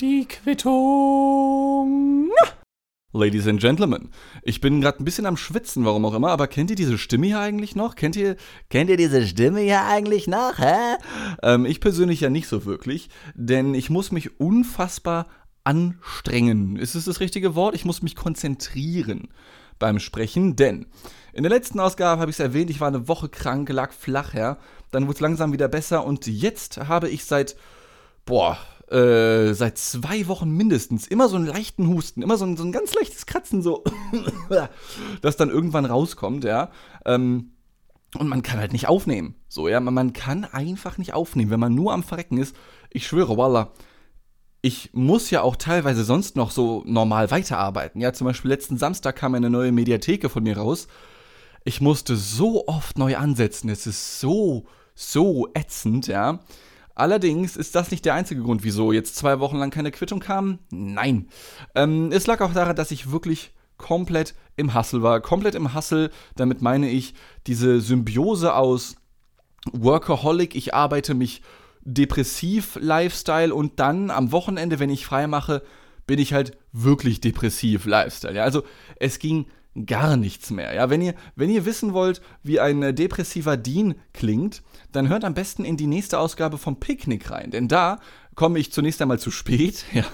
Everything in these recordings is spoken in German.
Die Quittung. Ladies and Gentlemen, ich bin gerade ein bisschen am Schwitzen, warum auch immer, aber kennt ihr diese Stimme hier eigentlich noch? Kennt ihr, kennt ihr diese Stimme hier eigentlich noch, hä? Ähm, ich persönlich ja nicht so wirklich, denn ich muss mich unfassbar anstrengen. Ist es das richtige Wort? Ich muss mich konzentrieren beim Sprechen, denn in der letzten Ausgabe habe ich es erwähnt, ich war eine Woche krank, lag flach, ja. Dann wurde es langsam wieder besser und jetzt habe ich seit, boah, äh, seit zwei Wochen mindestens immer so einen leichten Husten, immer so ein, so ein ganz leichtes Kratzen, so, das dann irgendwann rauskommt, ja. Ähm, und man kann halt nicht aufnehmen. So, ja, man, kann einfach nicht aufnehmen, wenn man nur am Verrecken ist. Ich schwöre, Wallah, ich muss ja auch teilweise sonst noch so normal weiterarbeiten. Ja, zum Beispiel letzten Samstag kam eine neue Mediatheke von mir raus. Ich musste so oft neu ansetzen. Es ist so, so ätzend, ja. Allerdings ist das nicht der einzige Grund, wieso jetzt zwei Wochen lang keine Quittung kam. Nein. Ähm, es lag auch daran, dass ich wirklich komplett im Hassel war. Komplett im Hassel, damit meine ich diese Symbiose aus Workaholic, ich arbeite mich depressiv Lifestyle und dann am Wochenende, wenn ich frei mache, bin ich halt wirklich depressiv Lifestyle. Ja, also es ging gar nichts mehr. Ja, wenn ihr, wenn ihr wissen wollt, wie ein äh, depressiver Dean klingt, dann hört am besten in die nächste Ausgabe vom Picknick rein. Denn da komme ich zunächst einmal zu spät. Ja.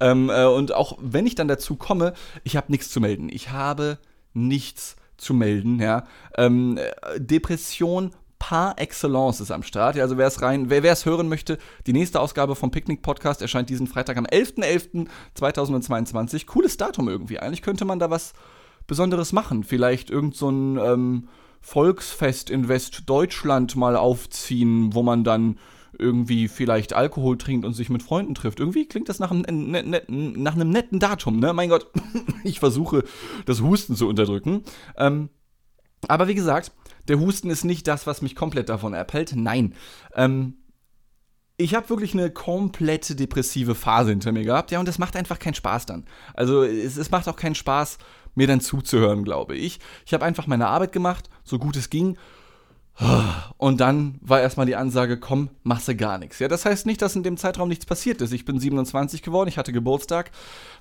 ähm, äh, und auch wenn ich dann dazu komme, ich habe nichts zu melden. Ich habe nichts zu melden. Ja. Ähm, äh, Depression par excellence ist am Start. Also wer es rein, wer es hören möchte, die nächste Ausgabe vom Picknick Podcast erscheint diesen Freitag am 11.11.2022. Cooles Datum irgendwie. Eigentlich könnte man da was Besonderes machen. Vielleicht irgend so ein ähm, Volksfest in Westdeutschland mal aufziehen, wo man dann irgendwie vielleicht Alkohol trinkt und sich mit Freunden trifft. Irgendwie klingt das nach einem, ne, ne, nach einem netten Datum, ne? Mein Gott, ich versuche das Husten zu unterdrücken. Ähm, aber wie gesagt, der Husten ist nicht das, was mich komplett davon abhält. Nein. Ähm, ich habe wirklich eine komplette depressive Phase hinter mir gehabt, ja, und das macht einfach keinen Spaß dann. Also es, es macht auch keinen Spaß, mir dann zuzuhören, glaube ich. Ich habe einfach meine Arbeit gemacht, so gut es ging. Und dann war erstmal die Ansage, komm, machst du gar nichts. Ja, das heißt nicht, dass in dem Zeitraum nichts passiert ist. Ich bin 27 geworden, ich hatte Geburtstag,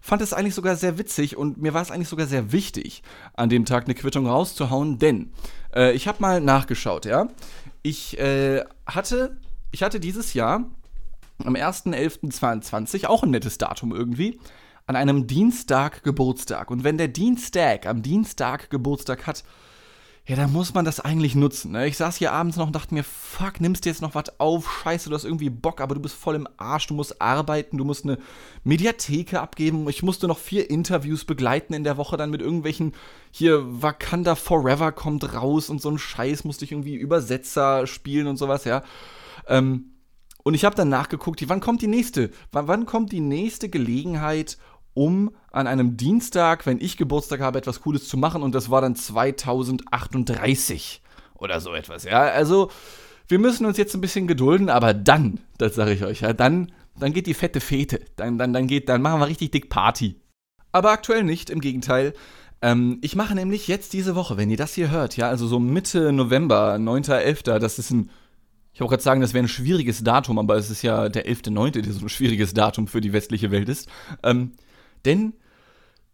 fand es eigentlich sogar sehr witzig und mir war es eigentlich sogar sehr wichtig, an dem Tag eine Quittung rauszuhauen, denn äh, ich habe mal nachgeschaut, ja. Ich äh, hatte, ich hatte dieses Jahr am 1.11.22, auch ein nettes Datum irgendwie, an einem Dienstag Geburtstag. Und wenn der Dienstag am Dienstag Geburtstag hat, ja, dann muss man das eigentlich nutzen. Ne? Ich saß hier abends noch und dachte mir, fuck, nimmst du jetzt noch was auf? Scheiße, du hast irgendwie Bock, aber du bist voll im Arsch. Du musst arbeiten, du musst eine Mediatheke abgeben. Ich musste noch vier Interviews begleiten in der Woche, dann mit irgendwelchen, hier, Wakanda Forever kommt raus und so ein Scheiß musste ich irgendwie Übersetzer spielen und sowas, ja. Ähm, und ich habe dann nachgeguckt, wann kommt die nächste? Wann, wann kommt die nächste Gelegenheit, um an einem Dienstag, wenn ich Geburtstag habe, etwas Cooles zu machen. Und das war dann 2038 oder so etwas. Ja, also wir müssen uns jetzt ein bisschen gedulden, aber dann, das sage ich euch, ja, dann, dann geht die fette Fete. Dann, dann, dann, geht, dann machen wir richtig dick Party. Aber aktuell nicht, im Gegenteil. Ähm, ich mache nämlich jetzt diese Woche, wenn ihr das hier hört, ja, also so Mitte November, 9.11., das ist ein ich wollte gerade sagen, das wäre ein schwieriges Datum, aber es ist ja der 11.9., der so ein schwieriges Datum für die westliche Welt ist. Ähm, denn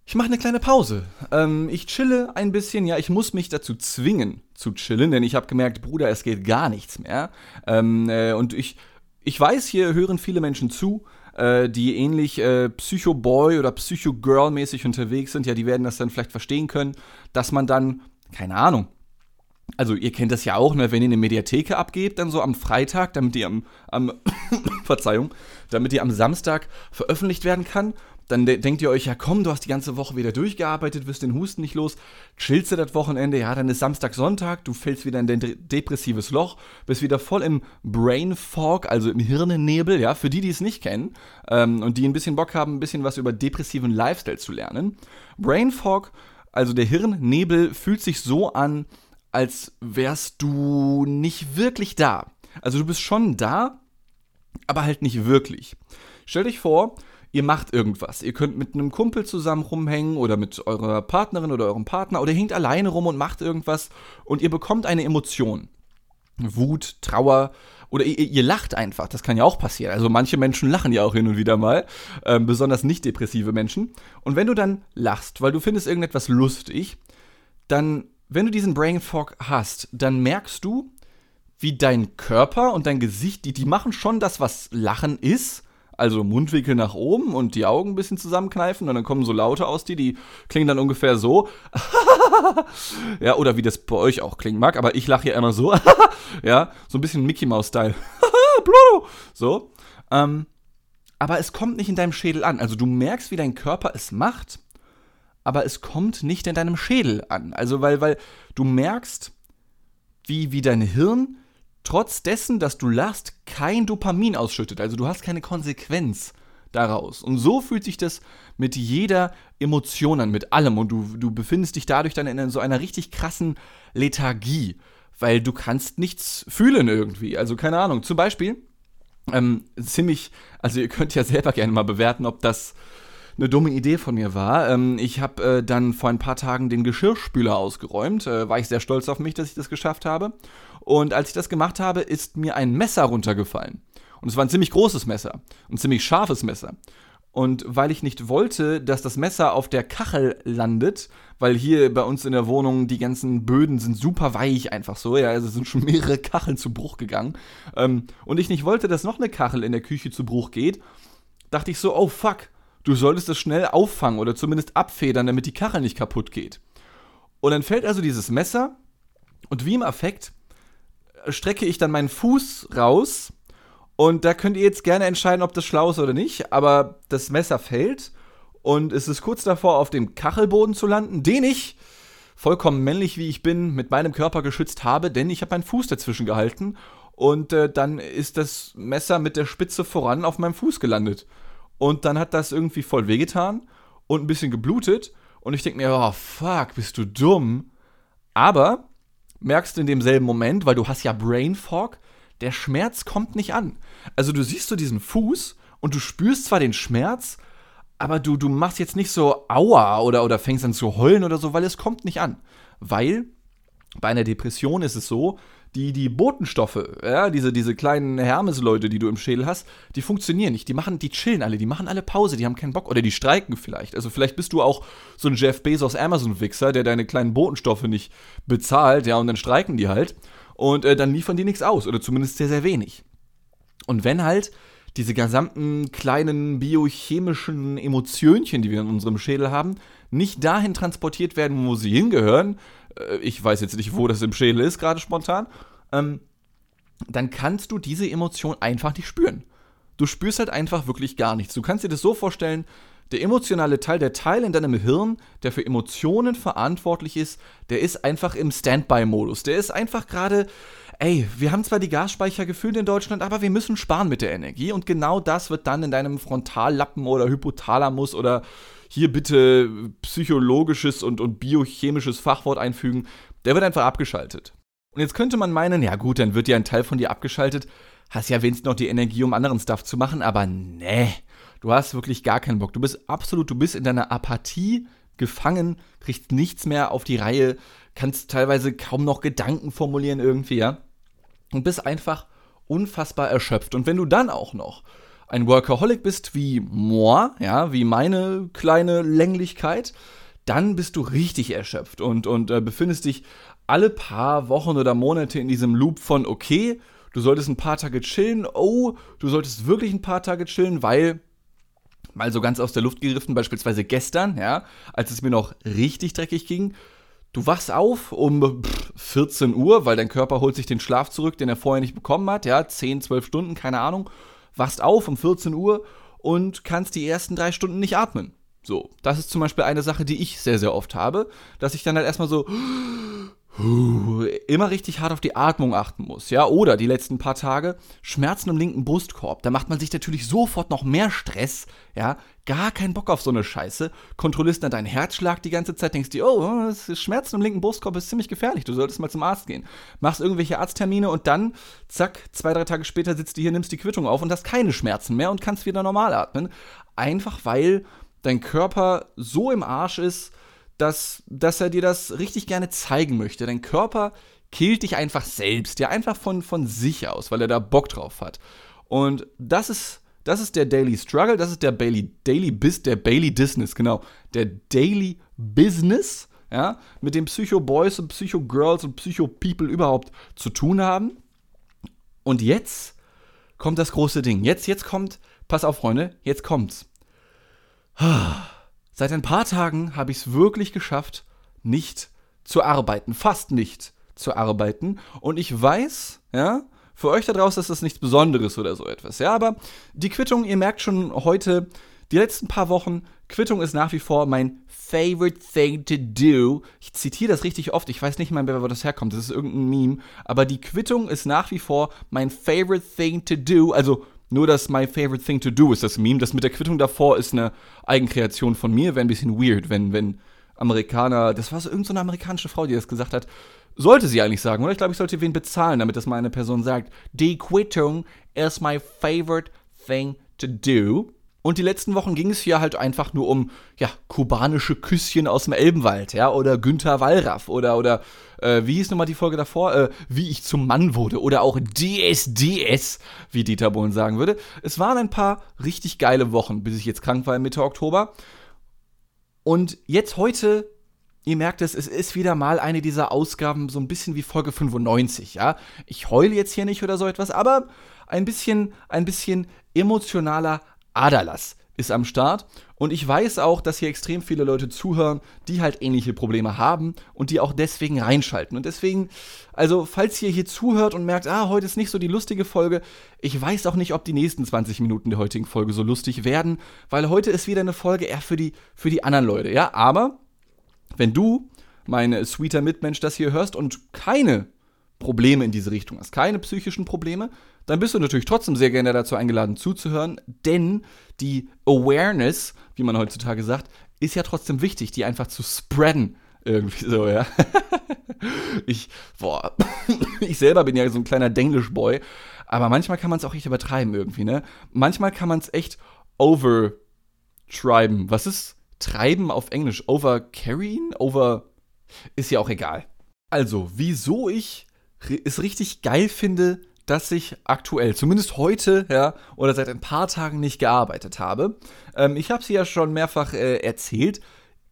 ich mache eine kleine Pause. Ähm, ich chille ein bisschen. Ja, ich muss mich dazu zwingen zu chillen, denn ich habe gemerkt, Bruder, es geht gar nichts mehr. Ähm, äh, und ich, ich weiß, hier hören viele Menschen zu, äh, die ähnlich äh, Psycho-Boy oder Psycho-Girl-mäßig unterwegs sind. Ja, die werden das dann vielleicht verstehen können, dass man dann, keine Ahnung, also ihr kennt das ja auch, ne, wenn ihr eine Mediatheke abgebt, dann so am Freitag, damit die am, am Verzeihung, damit die am Samstag veröffentlicht werden kann dann de denkt ihr euch, ja komm, du hast die ganze Woche wieder durchgearbeitet, wirst den Husten nicht los, chillst du das Wochenende, ja, dann ist Samstag, Sonntag, du fällst wieder in dein de depressives Loch, bist wieder voll im Brain Fog, also im Hirnennebel, ja, für die, die es nicht kennen ähm, und die ein bisschen Bock haben, ein bisschen was über depressiven Lifestyle zu lernen. Brain Fog, also der Hirnnebel, fühlt sich so an, als wärst du nicht wirklich da. Also du bist schon da, aber halt nicht wirklich. Stell dich vor, ihr macht irgendwas. Ihr könnt mit einem Kumpel zusammen rumhängen oder mit eurer Partnerin oder eurem Partner oder hängt alleine rum und macht irgendwas und ihr bekommt eine Emotion. Wut, Trauer oder ihr, ihr, lacht einfach. Das kann ja auch passieren. Also manche Menschen lachen ja auch hin und wieder mal, äh, besonders nicht depressive Menschen. Und wenn du dann lachst, weil du findest irgendetwas lustig, dann, wenn du diesen Brain Fog hast, dann merkst du, wie dein Körper und dein Gesicht, die, die machen schon das, was Lachen ist. Also Mundwinkel nach oben und die Augen ein bisschen zusammenkneifen und dann kommen so Laute aus dir, die klingen dann ungefähr so. ja, oder wie das bei euch auch klingen mag, aber ich lache ja immer so. ja, so ein bisschen Mickey Mouse-Style. so. Ähm, aber es kommt nicht in deinem Schädel an. Also du merkst, wie dein Körper es macht, aber es kommt nicht in deinem Schädel an. Also weil, weil du merkst, wie, wie dein Hirn trotz dessen, dass du lachst, kein Dopamin ausschüttet. Also du hast keine Konsequenz daraus. Und so fühlt sich das mit jeder Emotion an, mit allem. Und du, du befindest dich dadurch dann in so einer richtig krassen Lethargie, weil du kannst nichts fühlen irgendwie. Also keine Ahnung. Zum Beispiel, ähm, ziemlich, also ihr könnt ja selber gerne mal bewerten, ob das eine dumme Idee von mir war. Ähm, ich habe äh, dann vor ein paar Tagen den Geschirrspüler ausgeräumt. Äh, war ich sehr stolz auf mich, dass ich das geschafft habe. Und als ich das gemacht habe, ist mir ein Messer runtergefallen. Und es war ein ziemlich großes Messer. Ein ziemlich scharfes Messer. Und weil ich nicht wollte, dass das Messer auf der Kachel landet, weil hier bei uns in der Wohnung die ganzen Böden sind super weich einfach so, ja, also sind schon mehrere Kacheln zu Bruch gegangen. Ähm, und ich nicht wollte, dass noch eine Kachel in der Küche zu Bruch geht, dachte ich so, oh fuck, du solltest das schnell auffangen oder zumindest abfedern, damit die Kachel nicht kaputt geht. Und dann fällt also dieses Messer und wie im Affekt strecke ich dann meinen Fuß raus und da könnt ihr jetzt gerne entscheiden, ob das schlau ist oder nicht, aber das Messer fällt und es ist kurz davor, auf dem Kachelboden zu landen, den ich, vollkommen männlich wie ich bin, mit meinem Körper geschützt habe, denn ich habe meinen Fuß dazwischen gehalten und äh, dann ist das Messer mit der Spitze voran auf meinem Fuß gelandet. Und dann hat das irgendwie voll wehgetan und ein bisschen geblutet. Und ich denke mir, oh fuck, bist du dumm. Aber merkst du in demselben Moment, weil du hast ja Brain Fog, der Schmerz kommt nicht an. Also du siehst so diesen Fuß und du spürst zwar den Schmerz, aber du, du machst jetzt nicht so Aua oder, oder fängst an zu heulen oder so, weil es kommt nicht an. Weil bei einer Depression ist es so, die, die Botenstoffe, ja, diese, diese kleinen Hermes-Leute, die du im Schädel hast, die funktionieren nicht. Die machen, die chillen alle, die machen alle Pause, die haben keinen Bock oder die streiken vielleicht. Also vielleicht bist du auch so ein Jeff Bezos Amazon-Wichser, der deine kleinen Botenstoffe nicht bezahlt, ja, und dann streiken die halt. Und äh, dann liefern die nichts aus, oder zumindest sehr, sehr wenig. Und wenn halt diese gesamten kleinen biochemischen Emotionchen, die wir in unserem Schädel haben, nicht dahin transportiert werden, wo sie hingehören, äh, ich weiß jetzt nicht, wo das im Schädel ist, gerade spontan, ähm, dann kannst du diese Emotion einfach nicht spüren. Du spürst halt einfach wirklich gar nichts. Du kannst dir das so vorstellen, der emotionale Teil, der Teil in deinem Hirn, der für Emotionen verantwortlich ist, der ist einfach im Standby-Modus. Der ist einfach gerade, ey, wir haben zwar die Gasspeicher gefüllt in Deutschland, aber wir müssen sparen mit der Energie. Und genau das wird dann in deinem Frontallappen oder Hypothalamus oder hier bitte psychologisches und, und biochemisches Fachwort einfügen, der wird einfach abgeschaltet. Und jetzt könnte man meinen, ja gut, dann wird ja ein Teil von dir abgeschaltet, hast ja wenigstens noch die Energie, um anderen Stuff zu machen, aber nee, du hast wirklich gar keinen Bock. Du bist absolut, du bist in deiner Apathie gefangen, kriegst nichts mehr auf die Reihe, kannst teilweise kaum noch Gedanken formulieren irgendwie, ja. Und bist einfach unfassbar erschöpft. Und wenn du dann auch noch ein Workaholic bist wie moi, ja, wie meine kleine Länglichkeit, dann bist du richtig erschöpft und, und äh, befindest dich alle paar Wochen oder Monate in diesem Loop von, okay, du solltest ein paar Tage chillen, oh, du solltest wirklich ein paar Tage chillen, weil, mal so ganz aus der Luft gegriffen, beispielsweise gestern, ja, als es mir noch richtig dreckig ging, du wachst auf um 14 Uhr, weil dein Körper holt sich den Schlaf zurück, den er vorher nicht bekommen hat, ja, 10, 12 Stunden, keine Ahnung, wachst auf um 14 Uhr und kannst die ersten drei Stunden nicht atmen. So, das ist zum Beispiel eine Sache, die ich sehr, sehr oft habe, dass ich dann halt erstmal so immer richtig hart auf die Atmung achten muss, ja, oder die letzten paar Tage Schmerzen im linken Brustkorb, da macht man sich natürlich sofort noch mehr Stress, ja, gar keinen Bock auf so eine Scheiße, kontrollierst dann deinen Herzschlag die ganze Zeit, denkst dir, oh, Schmerzen im linken Brustkorb ist ziemlich gefährlich, du solltest mal zum Arzt gehen, machst irgendwelche Arzttermine und dann, zack, zwei, drei Tage später sitzt du hier, nimmst die Quittung auf und hast keine Schmerzen mehr und kannst wieder normal atmen, einfach weil dein Körper so im Arsch ist, dass, dass er dir das richtig gerne zeigen möchte. Dein Körper killt dich einfach selbst, ja, einfach von, von sich aus, weil er da Bock drauf hat. Und das ist, das ist der Daily Struggle, das ist der Bailey, Daily Bis, der Bailey Business, genau. Der Daily Business, ja, mit dem Psycho Boys und Psycho Girls und Psycho People überhaupt zu tun haben. Und jetzt kommt das große Ding. Jetzt, jetzt kommt, pass auf, Freunde, jetzt kommt's. Seit ein paar Tagen habe ich es wirklich geschafft, nicht zu arbeiten. Fast nicht zu arbeiten. Und ich weiß, ja, für euch da draußen ist das nichts Besonderes oder so etwas. Ja, aber die Quittung, ihr merkt schon heute, die letzten paar Wochen, Quittung ist nach wie vor mein favorite thing to do. Ich zitiere das richtig oft, ich weiß nicht mal, wer wo das herkommt, das ist irgendein Meme, aber die Quittung ist nach wie vor mein favorite thing to do. Also nur das My Favorite Thing to Do ist das Meme. Das mit der Quittung davor ist eine Eigenkreation von mir. Wäre ein bisschen weird, wenn, wenn Amerikaner, das war so irgendeine so amerikanische Frau, die das gesagt hat. Sollte sie eigentlich sagen, oder? Ich glaube, ich sollte wen bezahlen, damit das mal eine Person sagt. Die Quittung is my favorite thing to do. Und die letzten Wochen ging es hier halt einfach nur um, ja, kubanische Küsschen aus dem Elbenwald, ja, oder Günther Wallraff, oder, oder, äh, wie hieß nochmal die Folge davor? Äh, wie ich zum Mann wurde, oder auch DSDS, wie Dieter Bohlen sagen würde. Es waren ein paar richtig geile Wochen, bis ich jetzt krank war Mitte Oktober. Und jetzt heute ihr merkt es, es ist wieder mal eine dieser Ausgaben, so ein bisschen wie Folge 95, ja. Ich heule jetzt hier nicht oder so etwas, aber ein bisschen, ein bisschen emotionaler Aderlass ist am Start. Und ich weiß auch, dass hier extrem viele Leute zuhören, die halt ähnliche Probleme haben und die auch deswegen reinschalten. Und deswegen, also falls ihr hier zuhört und merkt, ah, heute ist nicht so die lustige Folge, ich weiß auch nicht, ob die nächsten 20 Minuten der heutigen Folge so lustig werden, weil heute ist wieder eine Folge eher für die, für die anderen Leute, ja. Aber wenn du, mein sweeter Mitmensch, das hier hörst und keine Probleme in diese Richtung hast, keine psychischen Probleme, dann bist du natürlich trotzdem sehr gerne dazu eingeladen zuzuhören, denn die Awareness, wie man heutzutage sagt, ist ja trotzdem wichtig, die einfach zu spreaden. Irgendwie so, ja. ich, boah, ich selber bin ja so ein kleiner Denglish-Boy, aber manchmal kann man es auch echt übertreiben irgendwie, ne? Manchmal kann man es echt overtriben. Was ist treiben auf Englisch? Overcarrying? Over. Ist ja auch egal. Also, wieso ich es richtig geil finde, dass ich aktuell, zumindest heute, ja, oder seit ein paar Tagen nicht gearbeitet habe. Ähm, ich habe sie ja schon mehrfach äh, erzählt.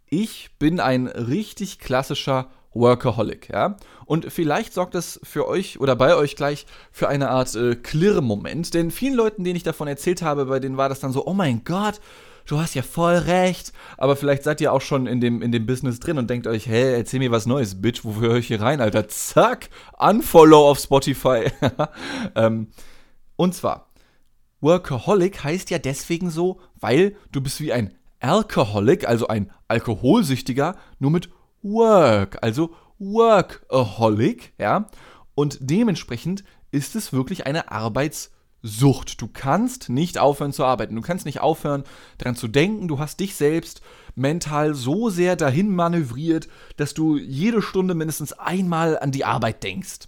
Ich bin ein richtig klassischer Workaholic, ja. Und vielleicht sorgt das für euch oder bei euch gleich für eine Art äh, Klirr-Moment. Denn vielen Leuten, denen ich davon erzählt habe, bei denen war das dann so, oh mein Gott, du hast ja voll recht. Aber vielleicht seid ihr auch schon in dem, in dem Business drin und denkt euch, hey, erzähl mir was Neues, Bitch, wofür höre ich hier rein, Alter? Zack, Unfollow auf Spotify. ähm, und zwar, Workaholic heißt ja deswegen so, weil du bist wie ein Alcoholic, also ein Alkoholsüchtiger, nur mit Work, also Workaholic, ja. Und dementsprechend ist es wirklich eine Arbeits- Sucht. Du kannst nicht aufhören zu arbeiten. Du kannst nicht aufhören, daran zu denken. Du hast dich selbst mental so sehr dahin manövriert, dass du jede Stunde mindestens einmal an die Arbeit denkst.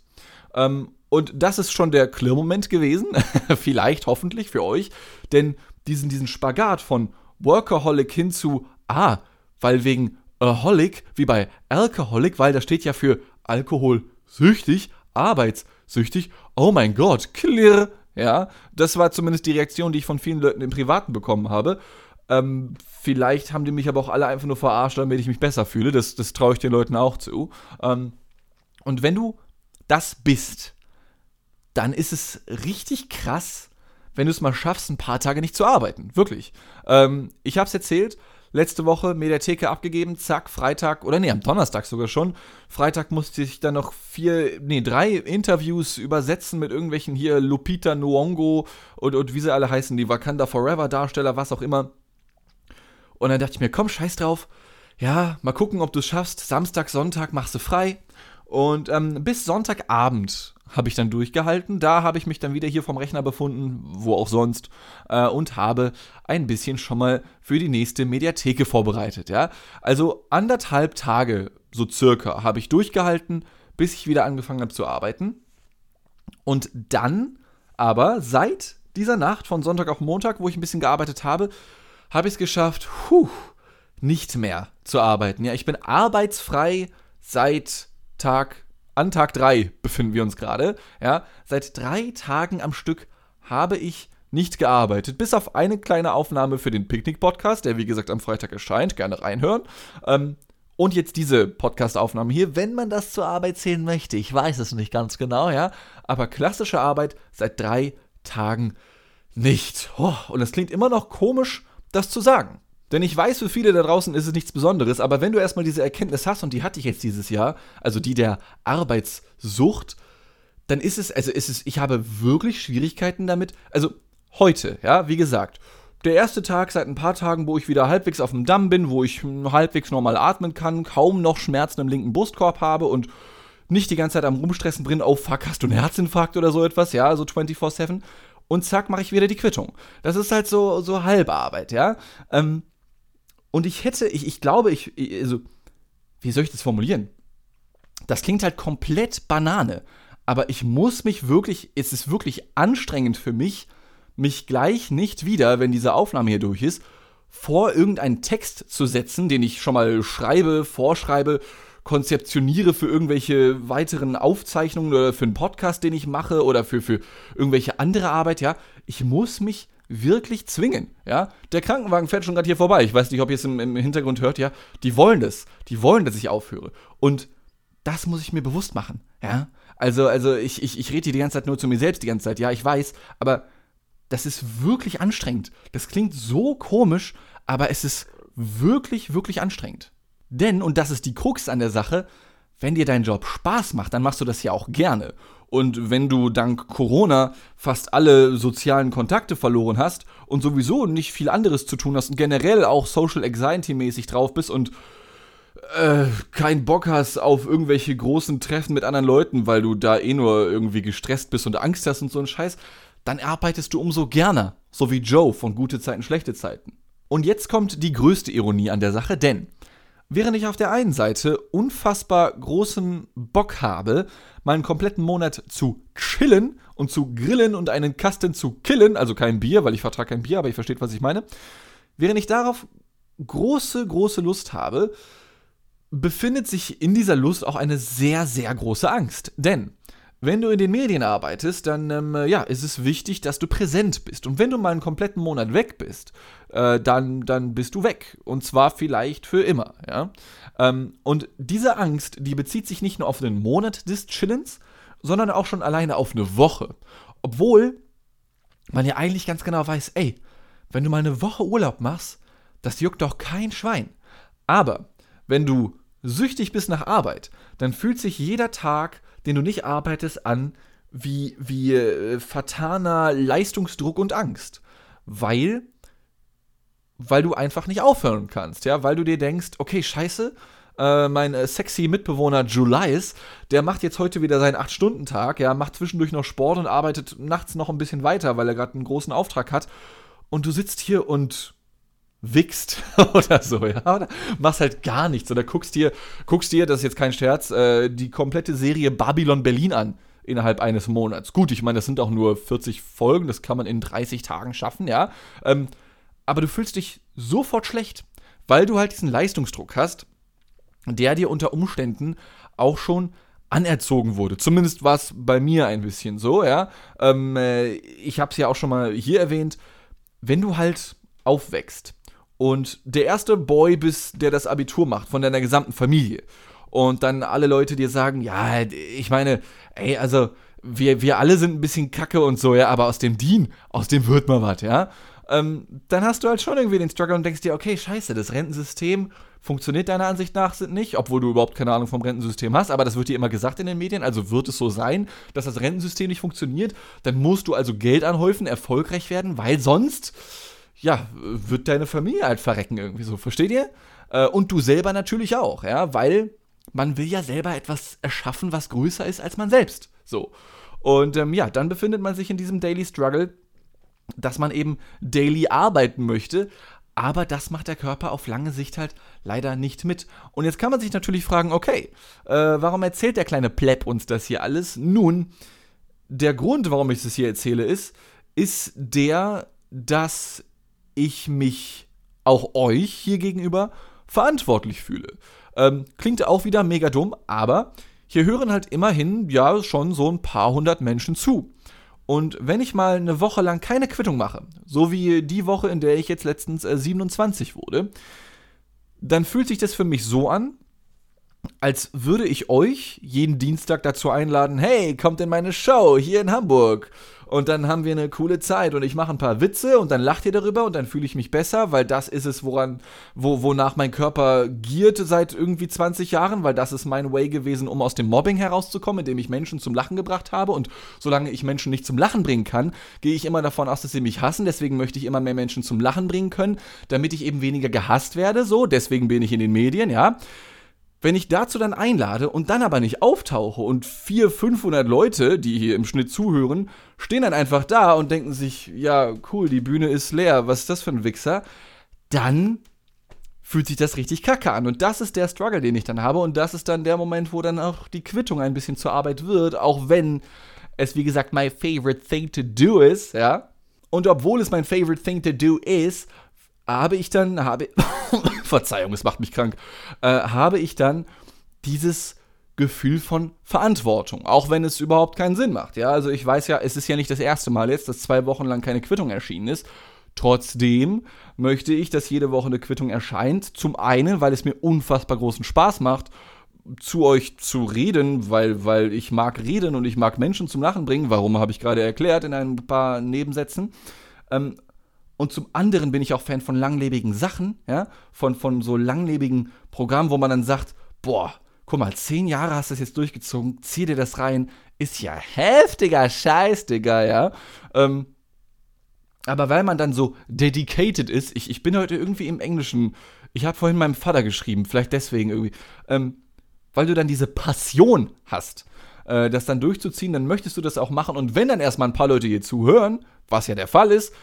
Ähm, und das ist schon der Klirrmoment gewesen. Vielleicht, hoffentlich für euch. Denn diesen, diesen Spagat von Workaholic hin zu, ah, weil wegen Aholic, wie bei Alcoholic, weil da steht ja für Alkoholsüchtig, arbeitssüchtig. Oh mein Gott, klirr, ja, das war zumindest die Reaktion, die ich von vielen Leuten im Privaten bekommen habe. Ähm, vielleicht haben die mich aber auch alle einfach nur verarscht, damit ich mich besser fühle. Das, das traue ich den Leuten auch zu. Ähm, und wenn du das bist, dann ist es richtig krass, wenn du es mal schaffst, ein paar Tage nicht zu arbeiten. Wirklich. Ähm, ich habe es erzählt, letzte Woche Mediatheke abgegeben, zack, Freitag, oder nee, am Donnerstag sogar schon. Freitag musste ich dann noch vier, nee, drei Interviews übersetzen mit irgendwelchen hier Lupita Nyong'o und, und wie sie alle heißen, die Wakanda Forever Darsteller, was auch immer. Und dann dachte ich mir, komm, scheiß drauf. Ja, mal gucken, ob du es schaffst. Samstag, Sonntag machst du frei. Und ähm, bis Sonntagabend habe ich dann durchgehalten. Da habe ich mich dann wieder hier vom Rechner befunden, wo auch sonst, äh, und habe ein bisschen schon mal für die nächste Mediatheke vorbereitet. Ja? Also anderthalb Tage, so circa, habe ich durchgehalten, bis ich wieder angefangen habe zu arbeiten. Und dann aber seit dieser Nacht von Sonntag auf Montag, wo ich ein bisschen gearbeitet habe, habe ich es geschafft, puh, nicht mehr zu arbeiten. Ja, ich bin arbeitsfrei seit Tag An Tag 3 befinden wir uns gerade. Ja, seit drei Tagen am Stück habe ich nicht gearbeitet, bis auf eine kleine Aufnahme für den Picknick-Podcast, der wie gesagt am Freitag erscheint. Gerne reinhören. Ähm, und jetzt diese Podcast-Aufnahme hier, wenn man das zur Arbeit zählen möchte. Ich weiß es nicht ganz genau, ja. Aber klassische Arbeit seit drei Tagen nicht. Oh, und es klingt immer noch komisch, das zu sagen. Denn ich weiß, für viele da draußen ist es nichts Besonderes, aber wenn du erstmal diese Erkenntnis hast, und die hatte ich jetzt dieses Jahr, also die der Arbeitssucht, dann ist es, also ist es, ich habe wirklich Schwierigkeiten damit. Also heute, ja, wie gesagt, der erste Tag seit ein paar Tagen, wo ich wieder halbwegs auf dem Damm bin, wo ich halbwegs normal atmen kann, kaum noch Schmerzen im linken Brustkorb habe und nicht die ganze Zeit am Rumstressen drin, oh fuck, hast du einen Herzinfarkt oder so etwas, ja, so 24-7. Und zack, mache ich wieder die Quittung. Das ist halt so, so Halbarbeit, ja. Ähm, und ich hätte, ich, ich glaube, ich, also, wie soll ich das formulieren? Das klingt halt komplett Banane. Aber ich muss mich wirklich, es ist wirklich anstrengend für mich, mich gleich nicht wieder, wenn diese Aufnahme hier durch ist, vor irgendeinen Text zu setzen, den ich schon mal schreibe, vorschreibe, konzeptioniere für irgendwelche weiteren Aufzeichnungen oder für einen Podcast, den ich mache oder für, für irgendwelche andere Arbeit, ja. Ich muss mich wirklich zwingen, ja. Der Krankenwagen fährt schon gerade hier vorbei. Ich weiß nicht, ob ihr es im, im Hintergrund hört, ja. Die wollen das. Die wollen, dass ich aufhöre. Und das muss ich mir bewusst machen, ja. Also, also ich, ich, ich rede die ganze Zeit nur zu mir selbst die ganze Zeit, ja, ich weiß, aber das ist wirklich anstrengend. Das klingt so komisch, aber es ist wirklich, wirklich anstrengend. Denn, und das ist die Krux an der Sache, wenn dir dein Job Spaß macht, dann machst du das ja auch gerne. Und wenn du dank Corona fast alle sozialen Kontakte verloren hast und sowieso nicht viel anderes zu tun hast und generell auch Social Anxiety-mäßig drauf bist und äh, keinen Bock hast auf irgendwelche großen Treffen mit anderen Leuten, weil du da eh nur irgendwie gestresst bist und Angst hast und so ein Scheiß, dann arbeitest du umso gerne, so wie Joe von gute Zeiten, schlechte Zeiten. Und jetzt kommt die größte Ironie an der Sache, denn während ich auf der einen Seite unfassbar großen Bock habe, mal einen kompletten Monat zu chillen und zu grillen und einen Kasten zu killen, also kein Bier, weil ich vertrage kein Bier, aber ich versteht, was ich meine, während ich darauf große, große Lust habe, befindet sich in dieser Lust auch eine sehr, sehr große Angst. Denn wenn du in den Medien arbeitest, dann ähm, ja, ist es wichtig, dass du präsent bist. Und wenn du mal einen kompletten Monat weg bist, äh, dann, dann bist du weg. Und zwar vielleicht für immer. Ja? Ähm, und diese Angst, die bezieht sich nicht nur auf den Monat des Chillens, sondern auch schon alleine auf eine Woche. Obwohl man ja eigentlich ganz genau weiß, ey, wenn du mal eine Woche Urlaub machst, das juckt doch kein Schwein. Aber wenn du süchtig bist nach Arbeit, dann fühlt sich jeder Tag den du nicht arbeitest, an wie, wie äh, vertaner Leistungsdruck und Angst. Weil, weil du einfach nicht aufhören kannst, ja, weil du dir denkst, okay, scheiße, äh, mein äh, sexy Mitbewohner Julius, der macht jetzt heute wieder seinen 8-Stunden-Tag, ja, macht zwischendurch noch Sport und arbeitet nachts noch ein bisschen weiter, weil er gerade einen großen Auftrag hat. Und du sitzt hier und wickst oder so, ja. Oder machst halt gar nichts oder guckst dir, guckst dir, das ist jetzt kein Scherz, äh, die komplette Serie Babylon Berlin an innerhalb eines Monats. Gut, ich meine, das sind auch nur 40 Folgen, das kann man in 30 Tagen schaffen, ja. Ähm, aber du fühlst dich sofort schlecht, weil du halt diesen Leistungsdruck hast, der dir unter Umständen auch schon anerzogen wurde. Zumindest war es bei mir ein bisschen so, ja. Ähm, äh, ich habe es ja auch schon mal hier erwähnt. Wenn du halt aufwächst und der erste Boy bist, der das Abitur macht, von deiner gesamten Familie. Und dann alle Leute dir sagen, ja, ich meine, ey, also wir, wir alle sind ein bisschen kacke und so, ja, aber aus dem Dean, aus dem wird mal was, ja. Ähm, dann hast du halt schon irgendwie den Struggle und denkst dir, okay, scheiße, das Rentensystem funktioniert deiner Ansicht nach nicht, obwohl du überhaupt keine Ahnung vom Rentensystem hast, aber das wird dir immer gesagt in den Medien, also wird es so sein, dass das Rentensystem nicht funktioniert, dann musst du also Geld anhäufen, erfolgreich werden, weil sonst ja, wird deine Familie halt verrecken irgendwie so, versteht ihr? Äh, und du selber natürlich auch, ja, weil man will ja selber etwas erschaffen, was größer ist als man selbst. So. Und ähm, ja, dann befindet man sich in diesem Daily Struggle, dass man eben daily arbeiten möchte, aber das macht der Körper auf lange Sicht halt leider nicht mit. Und jetzt kann man sich natürlich fragen, okay, äh, warum erzählt der kleine Pleb uns das hier alles? Nun, der Grund, warum ich das hier erzähle, ist, ist der, dass ich mich auch euch hier gegenüber verantwortlich fühle. Ähm, klingt auch wieder mega dumm, aber hier hören halt immerhin ja schon so ein paar hundert Menschen zu. Und wenn ich mal eine Woche lang keine Quittung mache, so wie die Woche, in der ich jetzt letztens äh, 27 wurde, dann fühlt sich das für mich so an, als würde ich euch jeden Dienstag dazu einladen, hey, kommt in meine Show hier in Hamburg. Und dann haben wir eine coole Zeit und ich mache ein paar Witze und dann lacht ihr darüber und dann fühle ich mich besser, weil das ist es, woran, wo, wonach mein Körper giert seit irgendwie 20 Jahren, weil das ist mein Way gewesen, um aus dem Mobbing herauszukommen, indem ich Menschen zum Lachen gebracht habe. Und solange ich Menschen nicht zum Lachen bringen kann, gehe ich immer davon aus, dass sie mich hassen. Deswegen möchte ich immer mehr Menschen zum Lachen bringen können, damit ich eben weniger gehasst werde. So, deswegen bin ich in den Medien, ja. Wenn ich dazu dann einlade und dann aber nicht auftauche und 400, 500 Leute, die hier im Schnitt zuhören, stehen dann einfach da und denken sich, ja, cool, die Bühne ist leer, was ist das für ein Wichser? Dann fühlt sich das richtig kacke an. Und das ist der Struggle, den ich dann habe. Und das ist dann der Moment, wo dann auch die Quittung ein bisschen zur Arbeit wird, auch wenn es, wie gesagt, my favorite thing to do ist, ja. Und obwohl es mein favorite thing to do ist, habe ich dann, habe, Verzeihung, es macht mich krank, äh, habe ich dann dieses Gefühl von Verantwortung, auch wenn es überhaupt keinen Sinn macht. Ja, also ich weiß ja, es ist ja nicht das erste Mal jetzt, dass zwei Wochen lang keine Quittung erschienen ist. Trotzdem möchte ich, dass jede Woche eine Quittung erscheint. Zum einen, weil es mir unfassbar großen Spaß macht, zu euch zu reden, weil, weil ich mag reden und ich mag Menschen zum Lachen bringen. Warum habe ich gerade erklärt in ein paar Nebensätzen. Ähm, und zum anderen bin ich auch Fan von langlebigen Sachen, ja, von, von so langlebigen Programmen, wo man dann sagt, boah, guck mal, zehn Jahre hast du das jetzt durchgezogen, zieh dir das rein, ist ja heftiger Scheiß, Digga, ja. Ähm, aber weil man dann so dedicated ist, ich, ich bin heute irgendwie im Englischen, ich habe vorhin meinem Vater geschrieben, vielleicht deswegen irgendwie, ähm, weil du dann diese Passion hast, äh, das dann durchzuziehen, dann möchtest du das auch machen. Und wenn dann erstmal ein paar Leute hier zuhören, was ja der Fall ist,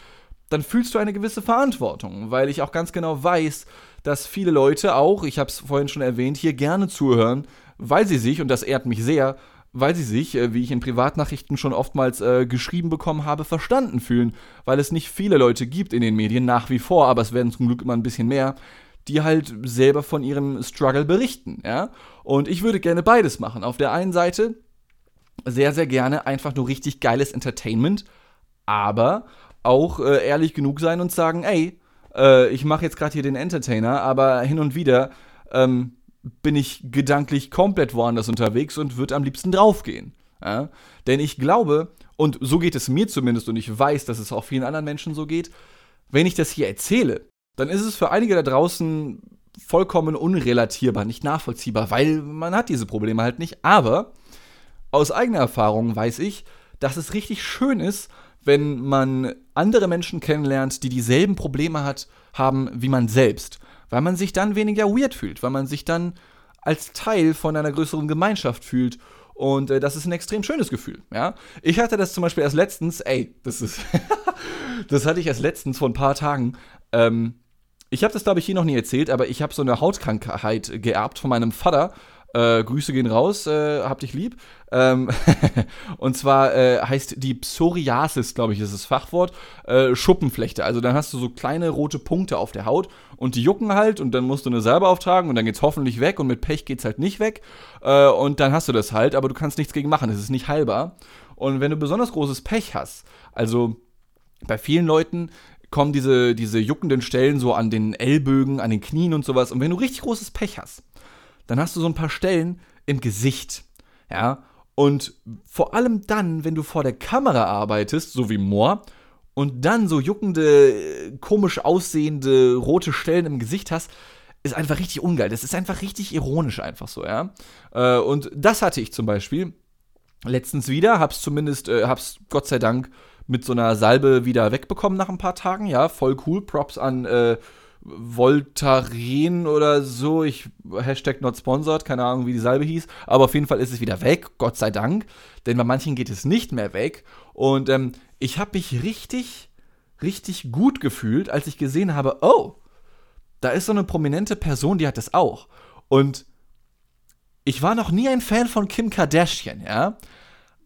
dann fühlst du eine gewisse Verantwortung, weil ich auch ganz genau weiß, dass viele Leute auch, ich habe es vorhin schon erwähnt, hier gerne zuhören, weil sie sich, und das ehrt mich sehr, weil sie sich, äh, wie ich in Privatnachrichten schon oftmals äh, geschrieben bekommen habe, verstanden fühlen, weil es nicht viele Leute gibt in den Medien nach wie vor, aber es werden zum Glück immer ein bisschen mehr, die halt selber von ihrem Struggle berichten, ja? Und ich würde gerne beides machen. Auf der einen Seite sehr sehr gerne einfach nur richtig geiles Entertainment, aber auch äh, ehrlich genug sein und sagen, ey, äh, ich mache jetzt gerade hier den Entertainer, aber hin und wieder ähm, bin ich gedanklich komplett woanders unterwegs und würde am liebsten draufgehen. Ja? Denn ich glaube, und so geht es mir zumindest, und ich weiß, dass es auch vielen anderen Menschen so geht, wenn ich das hier erzähle, dann ist es für einige da draußen vollkommen unrelatierbar, nicht nachvollziehbar, weil man hat diese Probleme halt nicht. Aber aus eigener Erfahrung weiß ich, dass es richtig schön ist, wenn man andere Menschen kennenlernt, die dieselben Probleme hat, haben wie man selbst. Weil man sich dann weniger weird fühlt, weil man sich dann als Teil von einer größeren Gemeinschaft fühlt. Und äh, das ist ein extrem schönes Gefühl, ja. Ich hatte das zum Beispiel erst letztens, ey, das ist, das hatte ich erst letztens vor ein paar Tagen. Ähm, ich habe das, glaube ich, hier noch nie erzählt, aber ich habe so eine Hautkrankheit geerbt von meinem Vater. Äh, Grüße gehen raus, äh, hab dich lieb. Ähm und zwar äh, heißt die Psoriasis, glaube ich, ist das Fachwort, äh, Schuppenflechte. Also dann hast du so kleine rote Punkte auf der Haut und die jucken halt und dann musst du eine Salbe auftragen und dann geht's hoffentlich weg und mit Pech geht's halt nicht weg. Äh, und dann hast du das halt, aber du kannst nichts gegen machen. Es ist nicht heilbar. Und wenn du besonders großes Pech hast, also bei vielen Leuten kommen diese, diese juckenden Stellen so an den Ellbögen, an den Knien und sowas. Und wenn du richtig großes Pech hast, dann hast du so ein paar Stellen im Gesicht. Ja, und vor allem dann, wenn du vor der Kamera arbeitest, so wie Moore, und dann so juckende, komisch aussehende rote Stellen im Gesicht hast, ist einfach richtig ungeil. Das ist einfach richtig ironisch einfach so, ja. Äh, und das hatte ich zum Beispiel letztens wieder, hab's zumindest, äh, hab's Gott sei Dank mit so einer Salbe wieder wegbekommen nach ein paar Tagen, ja, voll cool. Props an äh, Voltaren oder so. Ich Hashtag not sponsored, keine Ahnung, wie die Salbe hieß. Aber auf jeden Fall ist es wieder weg, Gott sei Dank. Denn bei manchen geht es nicht mehr weg. Und ähm, ich habe mich richtig, richtig gut gefühlt, als ich gesehen habe, oh, da ist so eine prominente Person, die hat das auch. Und ich war noch nie ein Fan von Kim Kardashian, ja.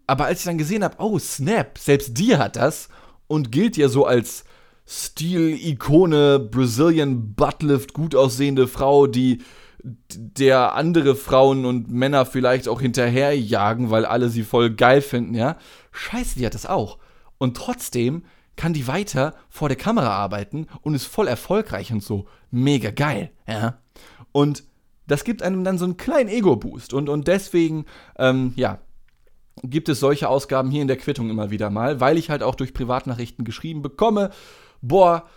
Aber als ich dann gesehen habe, oh, Snap, selbst die hat das und gilt ja so als Stil-Ikone, Brazilian Buttlift, gut aussehende Frau, die der andere Frauen und Männer vielleicht auch hinterherjagen, weil alle sie voll geil finden, ja. Scheiße, die hat das auch. Und trotzdem kann die weiter vor der Kamera arbeiten und ist voll erfolgreich und so. Mega geil, ja. Und das gibt einem dann so einen kleinen Ego-Boost. Und, und deswegen, ähm, ja, gibt es solche Ausgaben hier in der Quittung immer wieder mal, weil ich halt auch durch Privatnachrichten geschrieben bekomme, boah,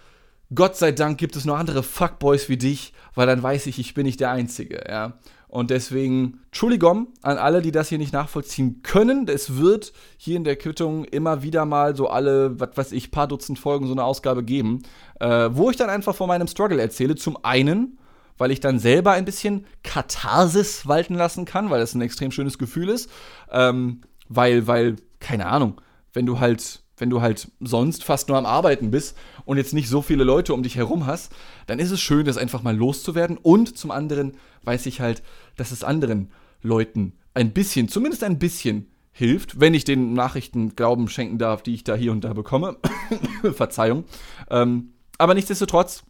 Gott sei Dank gibt es noch andere Fuckboys wie dich, weil dann weiß ich, ich bin nicht der Einzige, ja. Und deswegen, Entschuldigung an alle, die das hier nicht nachvollziehen können. Es wird hier in der Quittung immer wieder mal so alle, was weiß ich, paar Dutzend Folgen so eine Ausgabe geben, äh, wo ich dann einfach von meinem Struggle erzähle. Zum einen, weil ich dann selber ein bisschen Katharsis walten lassen kann, weil das ein extrem schönes Gefühl ist. Ähm, weil, weil, keine Ahnung, wenn du halt wenn du halt sonst fast nur am Arbeiten bist und jetzt nicht so viele Leute um dich herum hast, dann ist es schön, das einfach mal loszuwerden. Und zum anderen weiß ich halt, dass es anderen Leuten ein bisschen, zumindest ein bisschen hilft, wenn ich den Nachrichten Glauben schenken darf, die ich da hier und da bekomme. Verzeihung. Ähm, aber nichtsdestotrotz,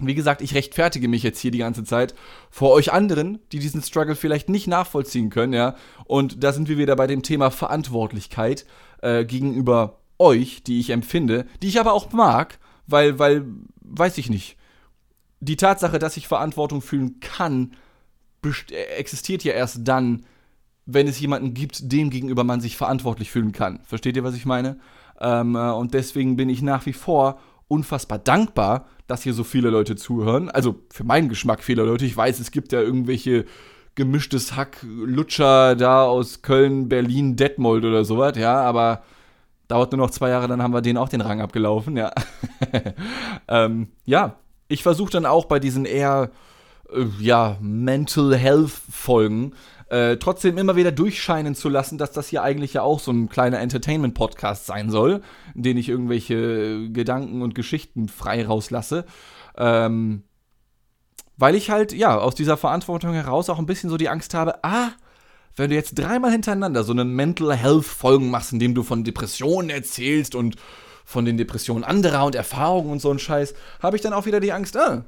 wie gesagt, ich rechtfertige mich jetzt hier die ganze Zeit vor euch anderen, die diesen Struggle vielleicht nicht nachvollziehen können, ja. Und da sind wir wieder bei dem Thema Verantwortlichkeit äh, gegenüber euch, die ich empfinde, die ich aber auch mag, weil, weil, weiß ich nicht. Die Tatsache, dass ich Verantwortung fühlen kann, existiert ja erst dann, wenn es jemanden gibt, dem gegenüber man sich verantwortlich fühlen kann. Versteht ihr, was ich meine? Ähm, äh, und deswegen bin ich nach wie vor unfassbar dankbar, dass hier so viele Leute zuhören. Also für meinen Geschmack viele Leute. Ich weiß, es gibt ja irgendwelche gemischtes Hack Lutscher da aus Köln, Berlin, Detmold oder sowas, ja, aber Dauert nur noch zwei Jahre, dann haben wir denen auch den Rang abgelaufen, ja. ähm, ja, ich versuche dann auch bei diesen eher, äh, ja, Mental Health Folgen äh, trotzdem immer wieder durchscheinen zu lassen, dass das hier eigentlich ja auch so ein kleiner Entertainment-Podcast sein soll, in dem ich irgendwelche Gedanken und Geschichten frei rauslasse. Ähm, weil ich halt, ja, aus dieser Verantwortung heraus auch ein bisschen so die Angst habe, ah, wenn du jetzt dreimal hintereinander so eine Mental Health Folgen machst, in dem du von Depressionen erzählst und von den Depressionen anderer und Erfahrungen und so ein Scheiß, habe ich dann auch wieder die Angst, ah,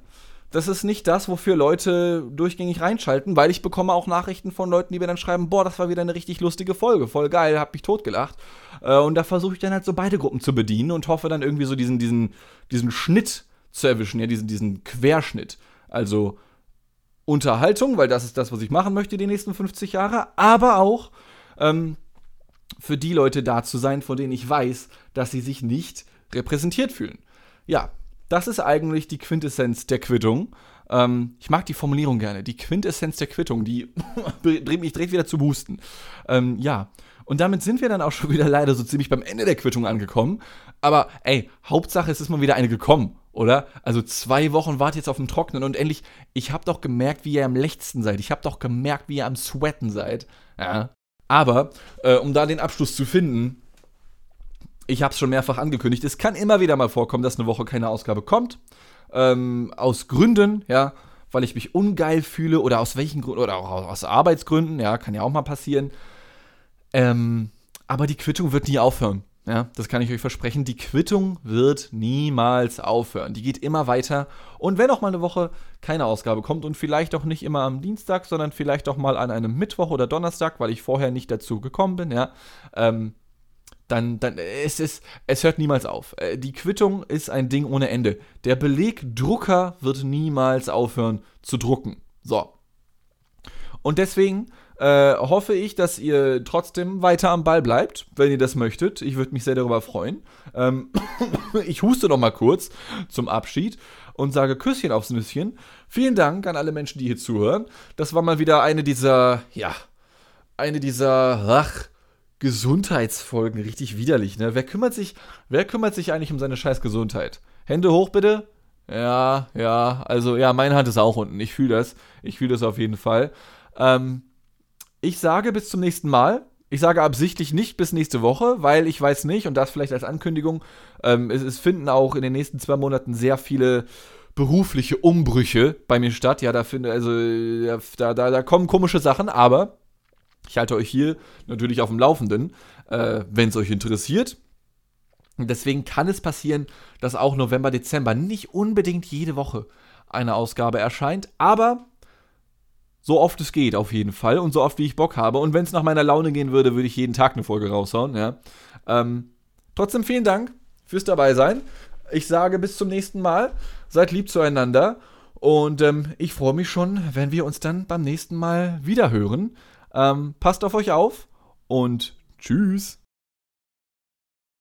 das ist nicht das, wofür Leute durchgängig reinschalten, weil ich bekomme auch Nachrichten von Leuten, die mir dann schreiben, boah, das war wieder eine richtig lustige Folge, voll geil, hab mich totgelacht. Äh, und da versuche ich dann halt so beide Gruppen zu bedienen und hoffe dann irgendwie so diesen, diesen, diesen Schnitt zu erwischen, ja, diesen, diesen Querschnitt. Also Unterhaltung, weil das ist das, was ich machen möchte die nächsten 50 Jahre, aber auch ähm, für die Leute da zu sein, von denen ich weiß, dass sie sich nicht repräsentiert fühlen. Ja, das ist eigentlich die Quintessenz der Quittung. Ähm, ich mag die Formulierung gerne. Die Quintessenz der Quittung, die bringt mich direkt wieder zu Husten. Ähm, ja, und damit sind wir dann auch schon wieder leider so ziemlich beim Ende der Quittung angekommen. Aber ey, Hauptsache es ist mal wieder eine gekommen oder? Also zwei Wochen wart jetzt auf dem Trocknen und endlich, ich hab doch gemerkt, wie ihr am letzten seid. Ich hab doch gemerkt, wie ihr am Sweaten seid. Ja. Aber, äh, um da den Abschluss zu finden, ich hab's schon mehrfach angekündigt, es kann immer wieder mal vorkommen, dass eine Woche keine Ausgabe kommt. Ähm, aus Gründen, ja, weil ich mich ungeil fühle oder aus welchen Gründen, oder auch aus Arbeitsgründen, ja, kann ja auch mal passieren. Ähm, aber die Quittung wird nie aufhören. Ja, das kann ich euch versprechen. Die Quittung wird niemals aufhören. Die geht immer weiter. Und wenn auch mal eine Woche keine Ausgabe kommt und vielleicht auch nicht immer am Dienstag, sondern vielleicht auch mal an einem Mittwoch oder Donnerstag, weil ich vorher nicht dazu gekommen bin, ja, ähm, dann, dann es ist, es hört niemals auf. Äh, die Quittung ist ein Ding ohne Ende. Der Belegdrucker wird niemals aufhören zu drucken. So. Und deswegen äh, hoffe ich, dass ihr trotzdem weiter am Ball bleibt, wenn ihr das möchtet. Ich würde mich sehr darüber freuen. Ähm, ich huste noch mal kurz zum Abschied und sage Küsschen aufs Nüsschen. Vielen Dank an alle Menschen, die hier zuhören. Das war mal wieder eine dieser, ja, eine dieser, ach, Gesundheitsfolgen. Richtig widerlich, ne? Wer kümmert sich, wer kümmert sich eigentlich um seine scheiß Gesundheit? Hände hoch bitte. Ja, ja, also ja, meine Hand ist auch unten. Ich fühle das. Ich fühle das auf jeden Fall. Ähm, ich sage bis zum nächsten Mal. Ich sage absichtlich nicht bis nächste Woche, weil ich weiß nicht, und das vielleicht als Ankündigung, ähm, es, es, finden auch in den nächsten zwei Monaten sehr viele berufliche Umbrüche bei mir statt. Ja, da finde, also da, da, da kommen komische Sachen, aber ich halte euch hier natürlich auf dem Laufenden, äh, wenn es euch interessiert. Deswegen kann es passieren, dass auch November, Dezember nicht unbedingt jede Woche eine Ausgabe erscheint, aber So oft es geht, auf jeden Fall. Und so oft, wie ich Bock habe. Und wenn es nach meiner Laune gehen würde, würde ich jeden Tag eine Folge raushauen, ja. Ähm, trotzdem vielen Dank fürs dabei sein. Ich sage bis zum nächsten Mal. Seid lieb zueinander. Und ähm, ich freue mich schon, wenn wir uns dann beim nächsten Mal wieder hören. Ähm, passt auf euch auf und tschüss.